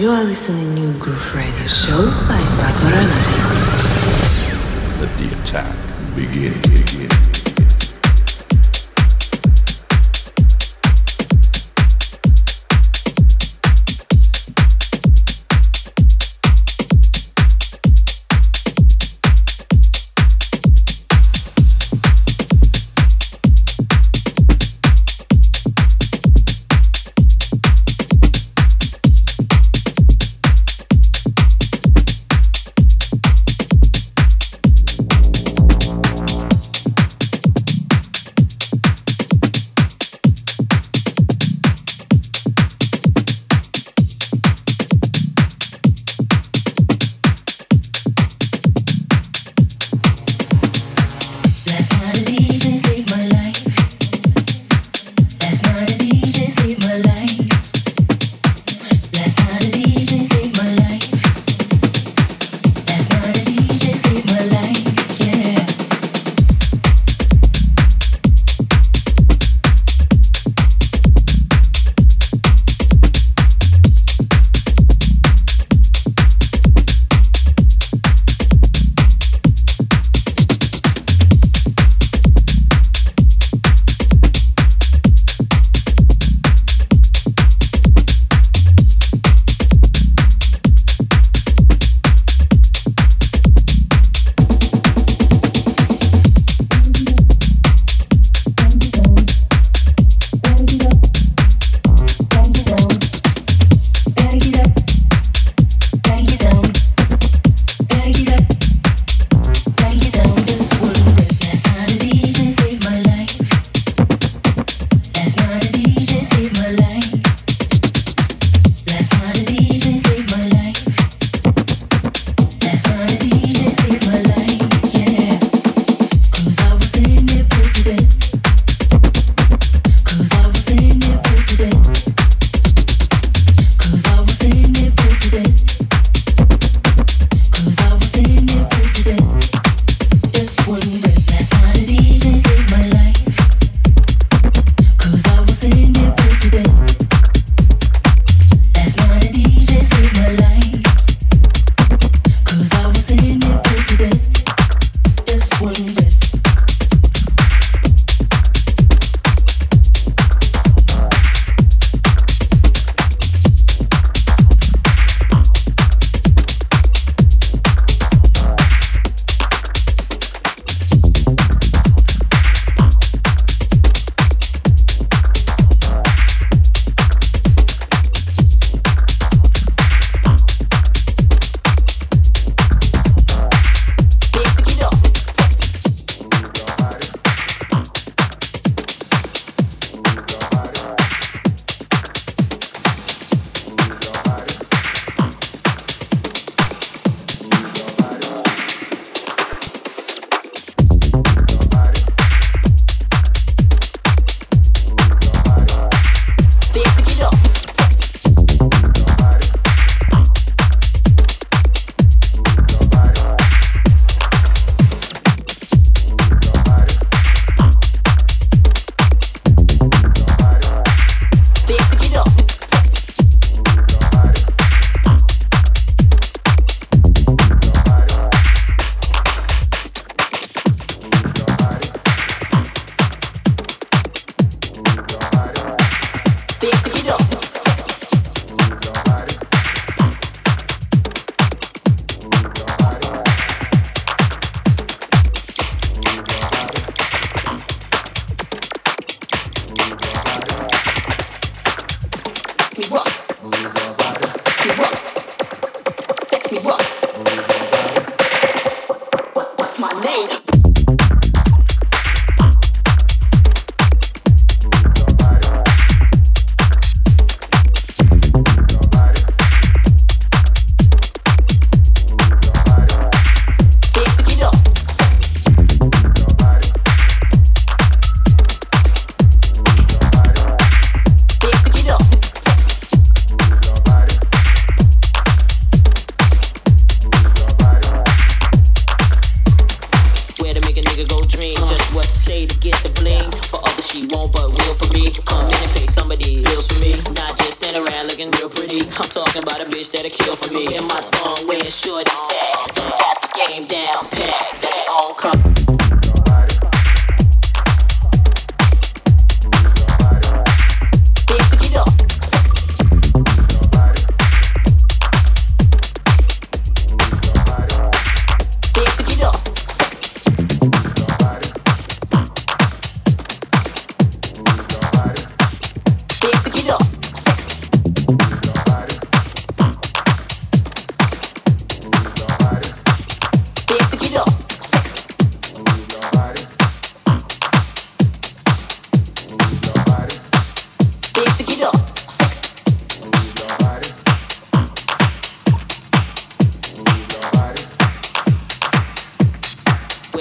You are listening to Groove Radio Show by Marco. Let the attack begin. begin.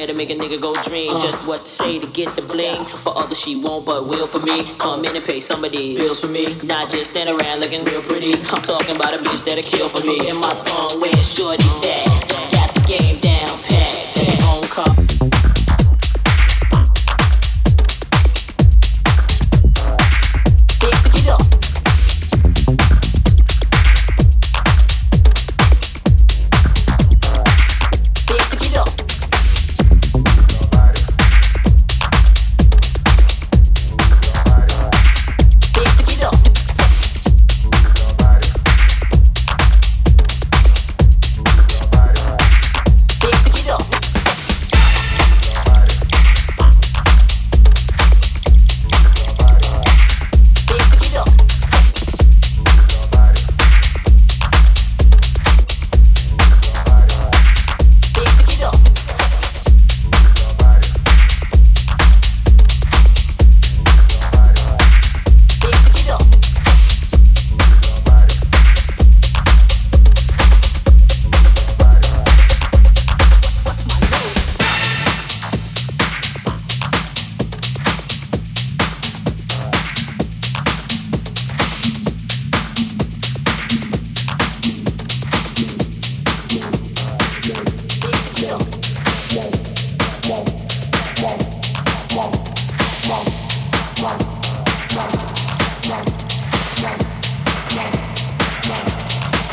To make a nigga go dream uh. Just what to say to get the bling. For others she won't, but will for me. Come in and pay some of these bills for me. Not just stand around looking real pretty. I'm talking about a bitch that'll kill for me. And my thong wearing shorties that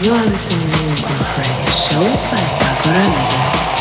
You are listening to Show by Agora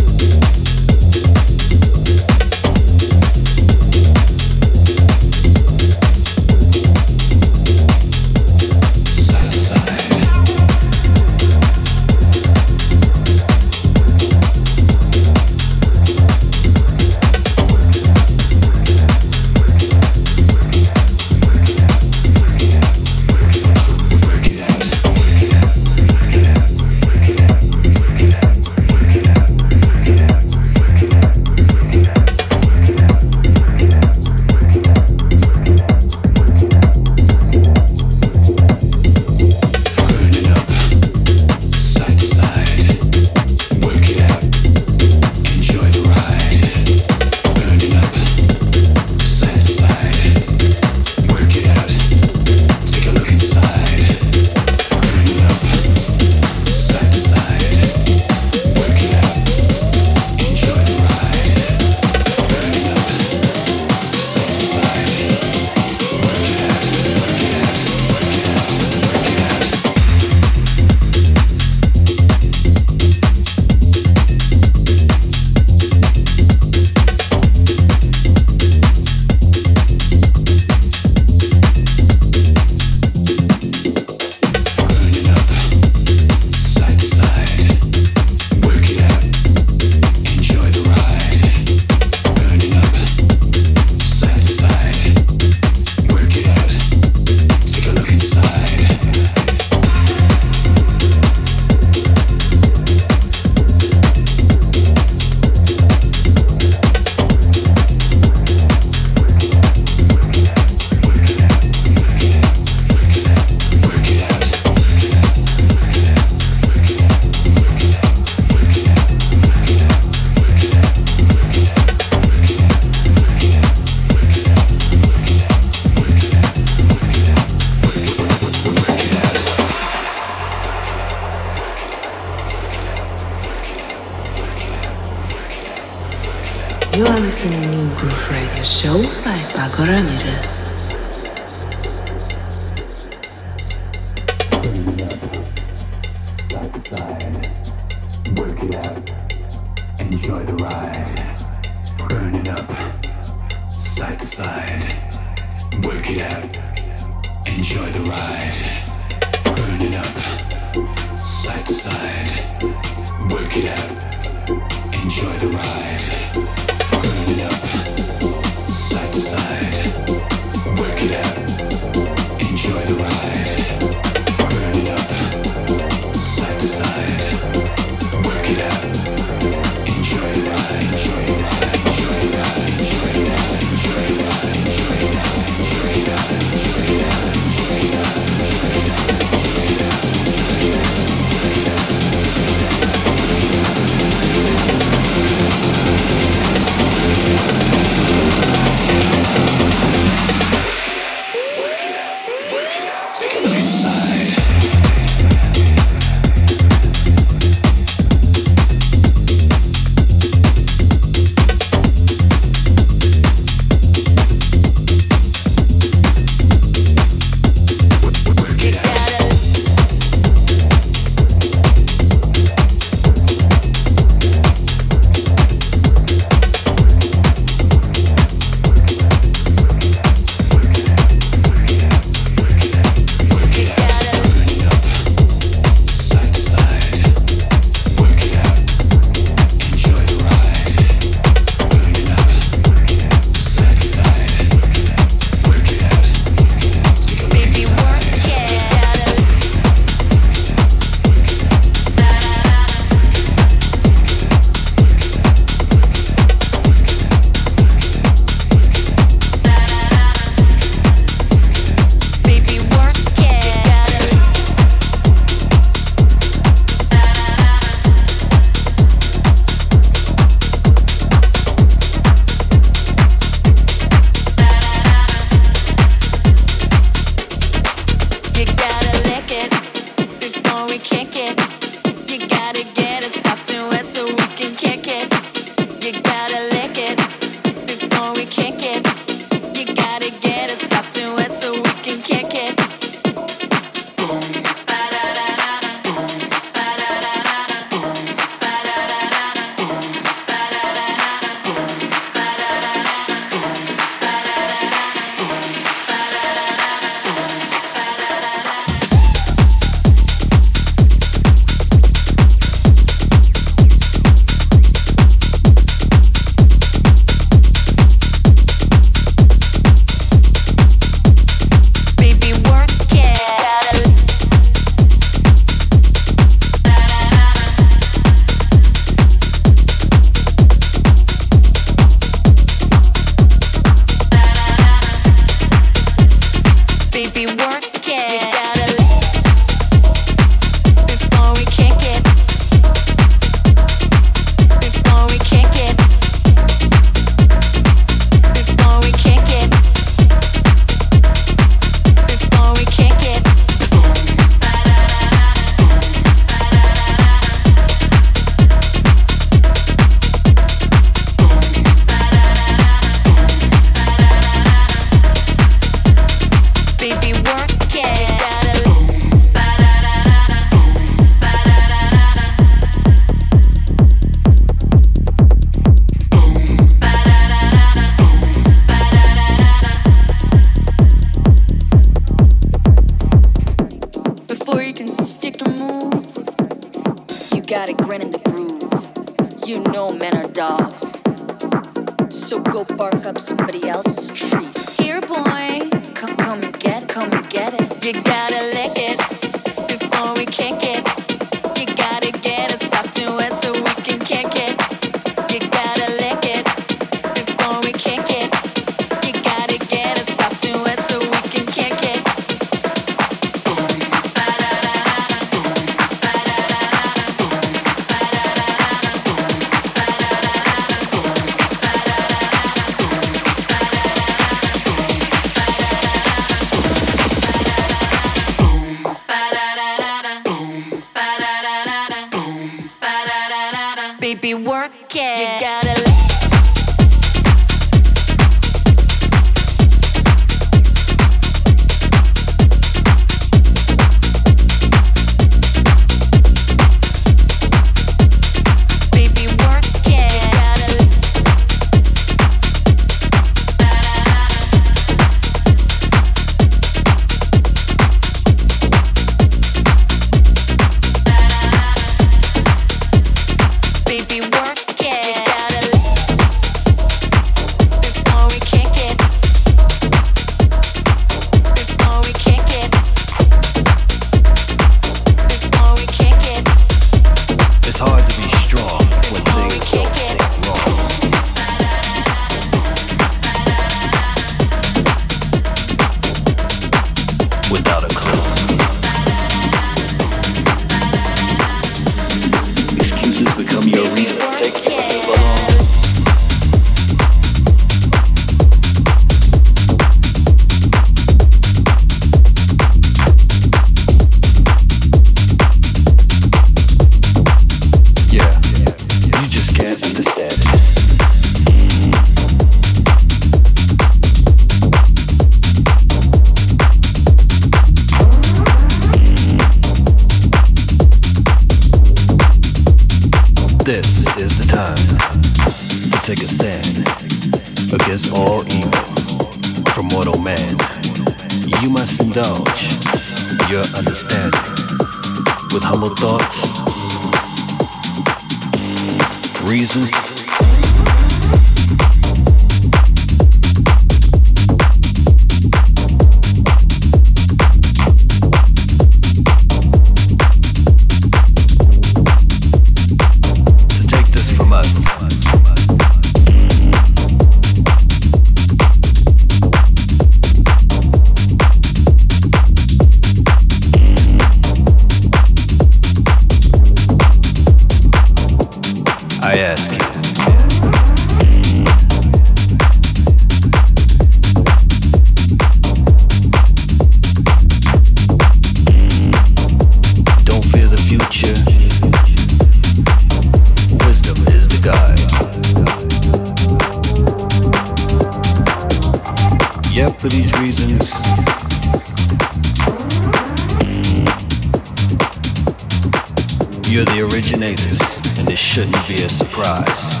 You're the originators, and this shouldn't be a surprise.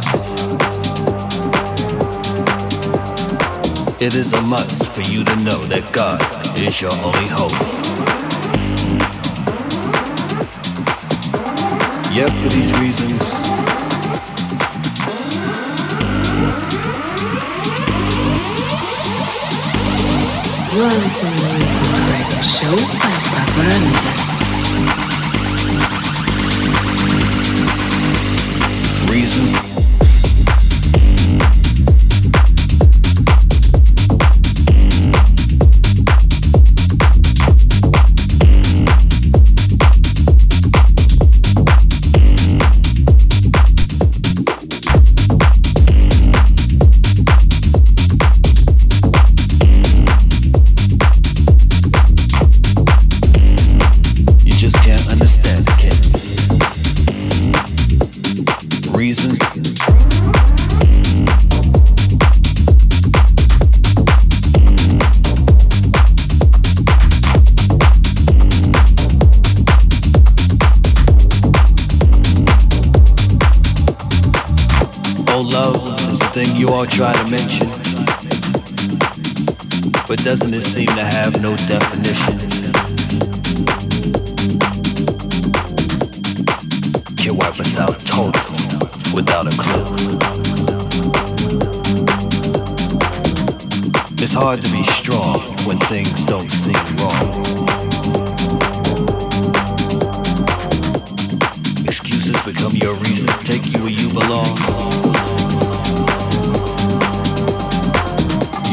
It is a must for you to know that God is your only hope. Yet for these reasons, You are listening to the Show by Barbara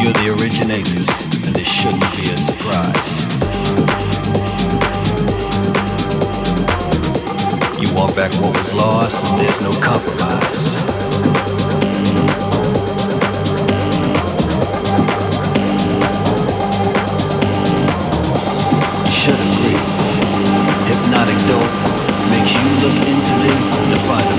We're the originators, and this shouldn't be a surprise. You want back what was lost, and there's no compromise. should agree. Hypnotic dope makes you look into the definable.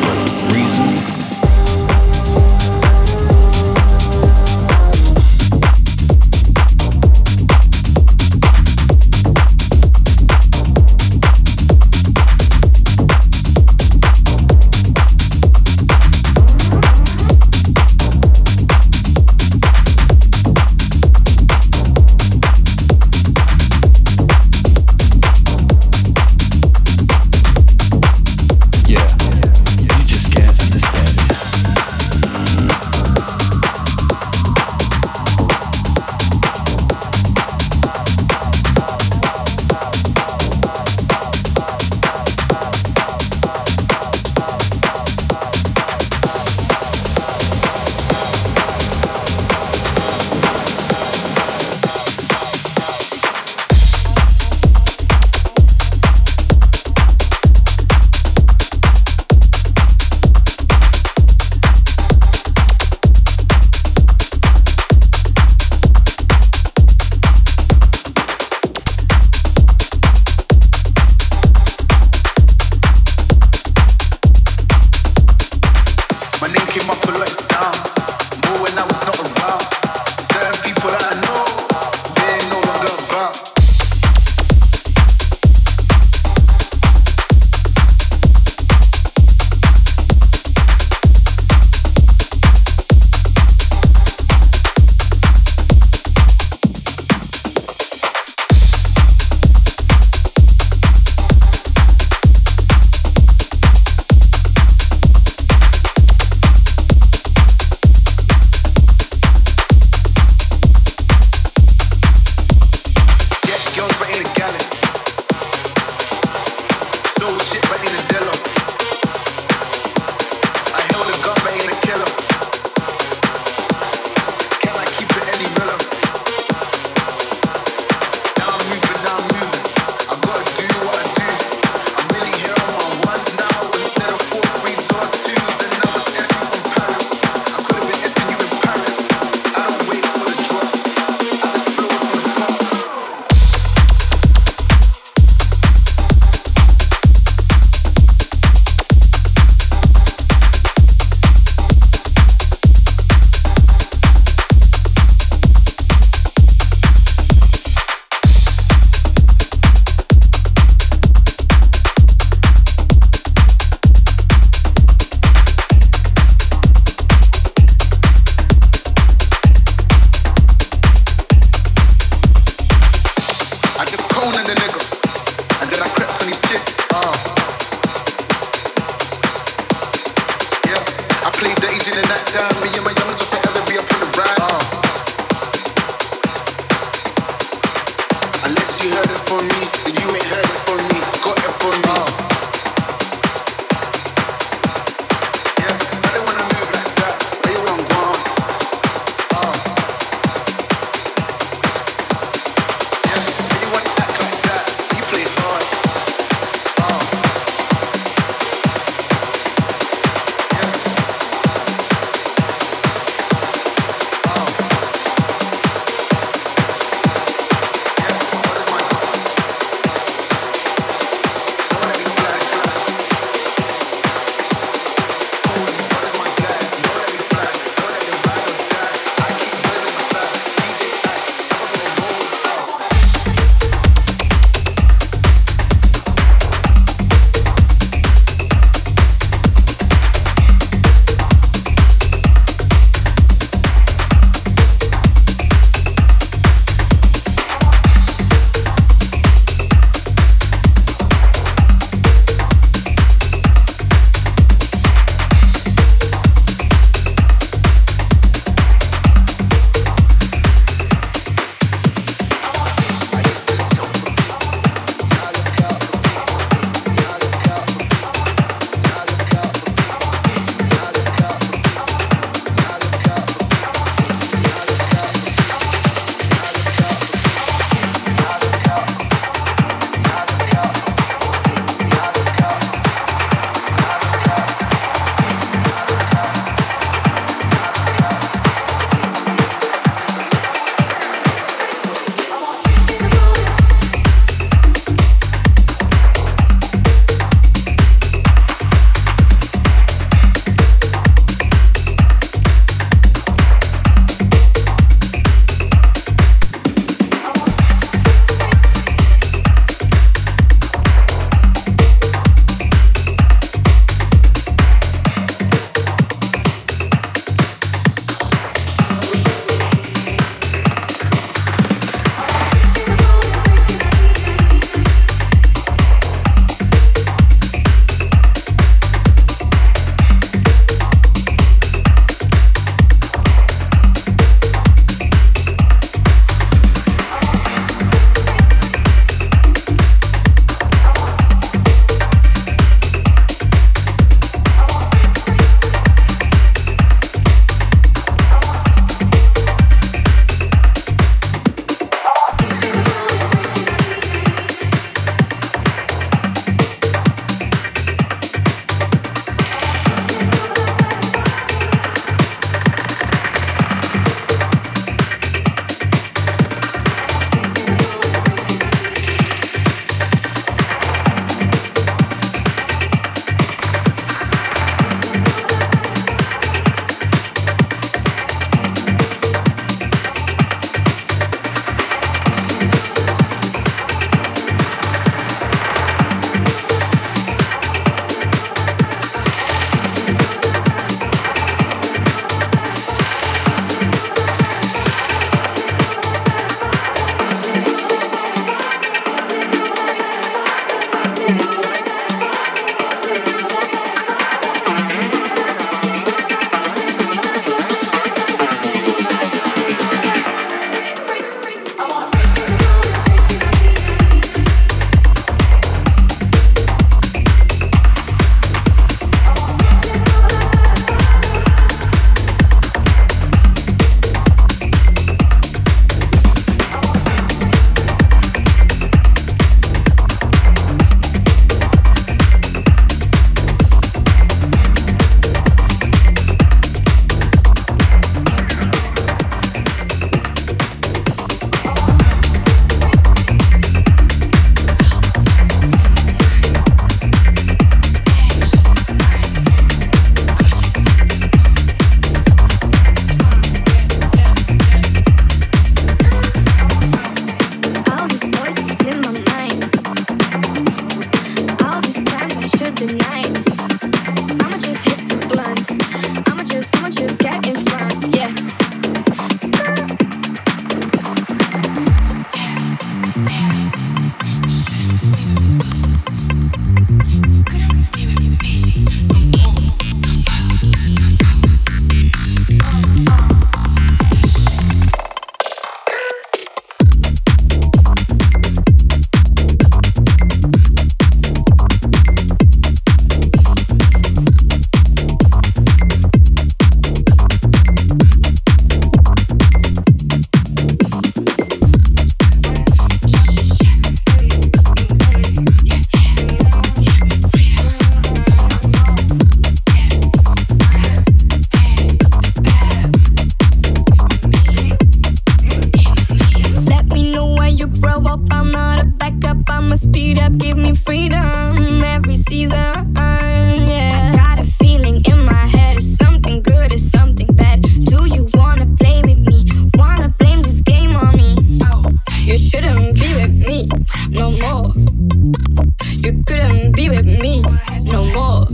shouldn't be with me no more.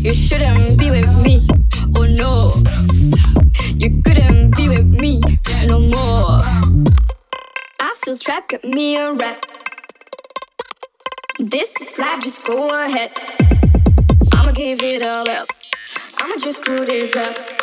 You shouldn't be with me, oh no. You couldn't be with me no more. I feel trapped, get me a rap. This is life, just go ahead. I'ma give it all up. I'ma just screw this up.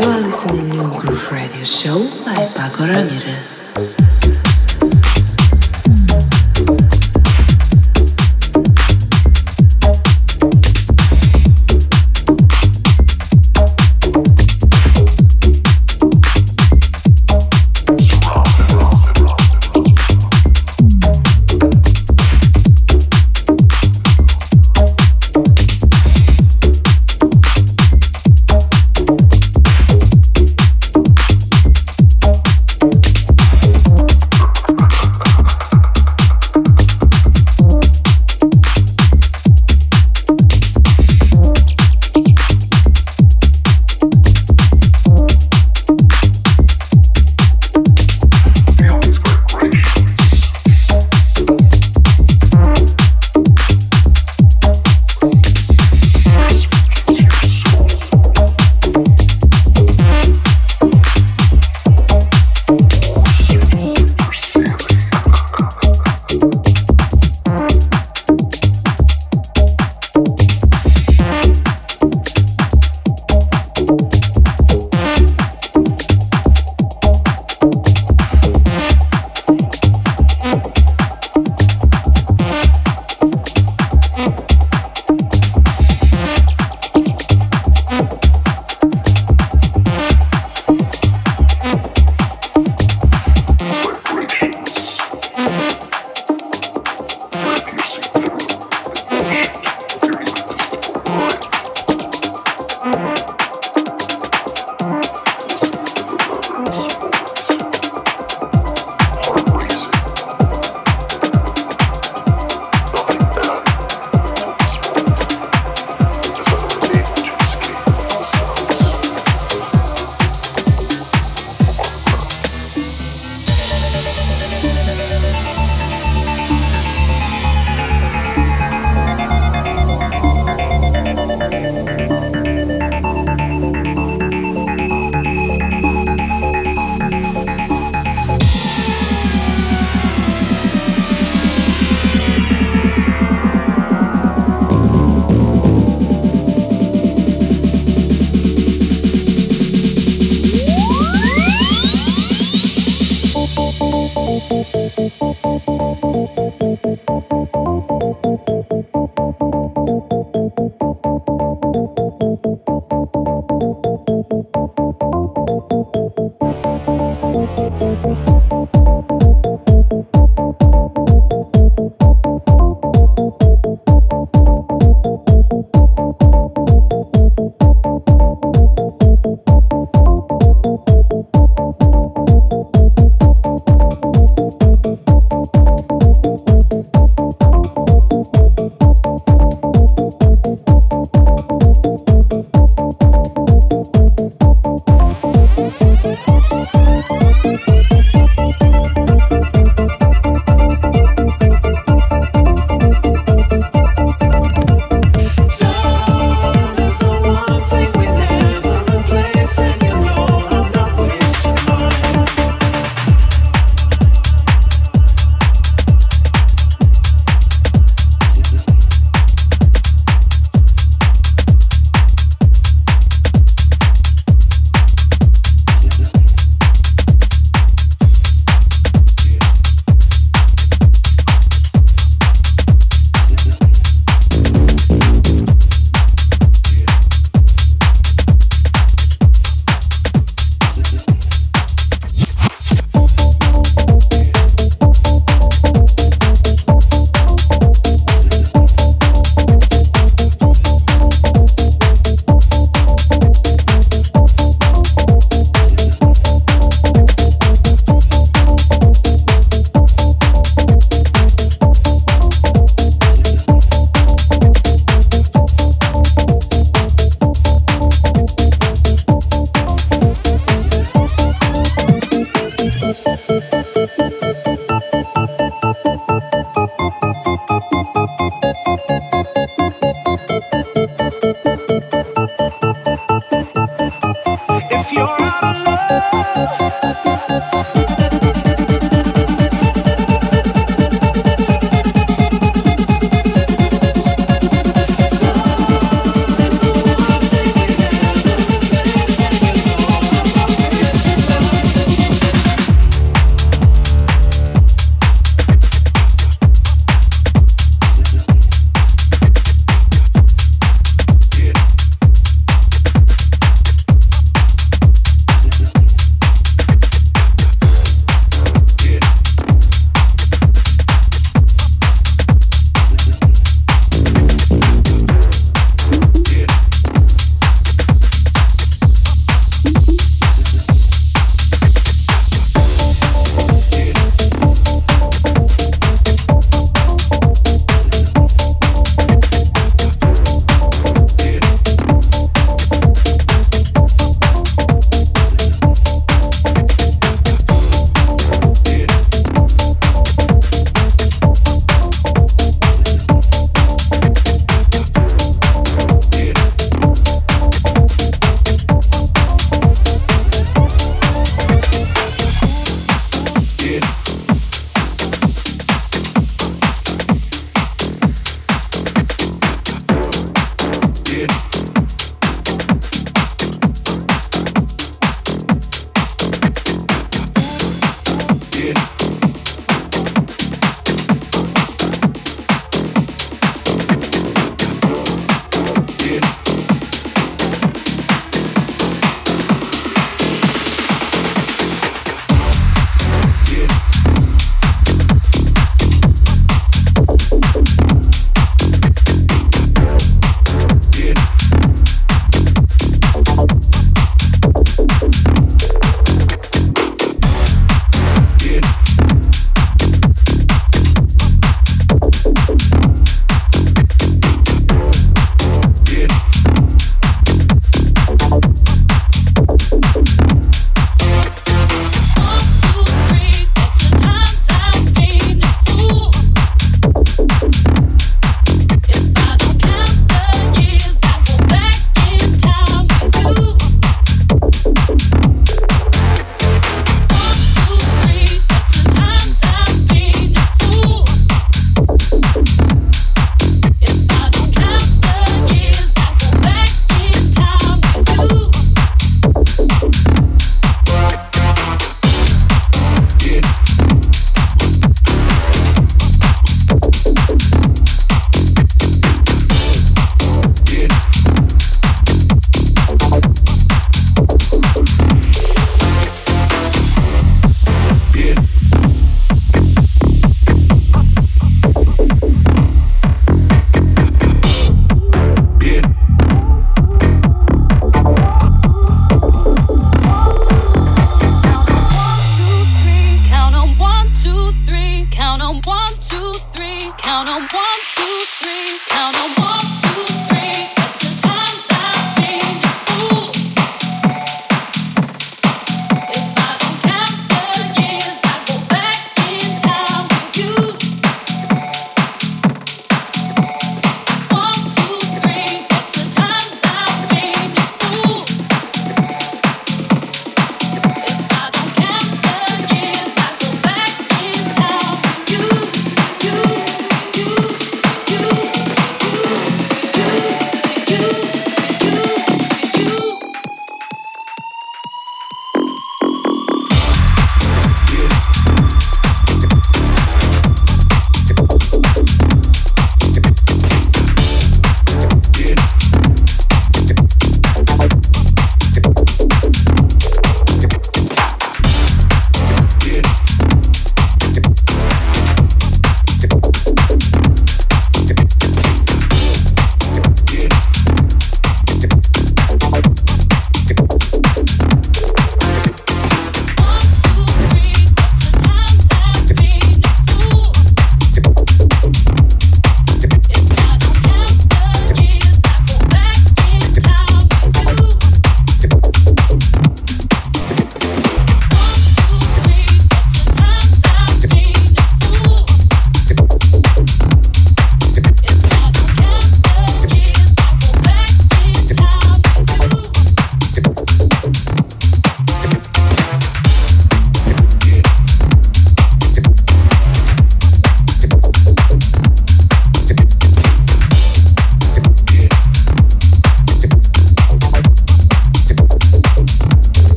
You are listening to Groove Radio Show by Pako Ramirez.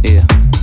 Don't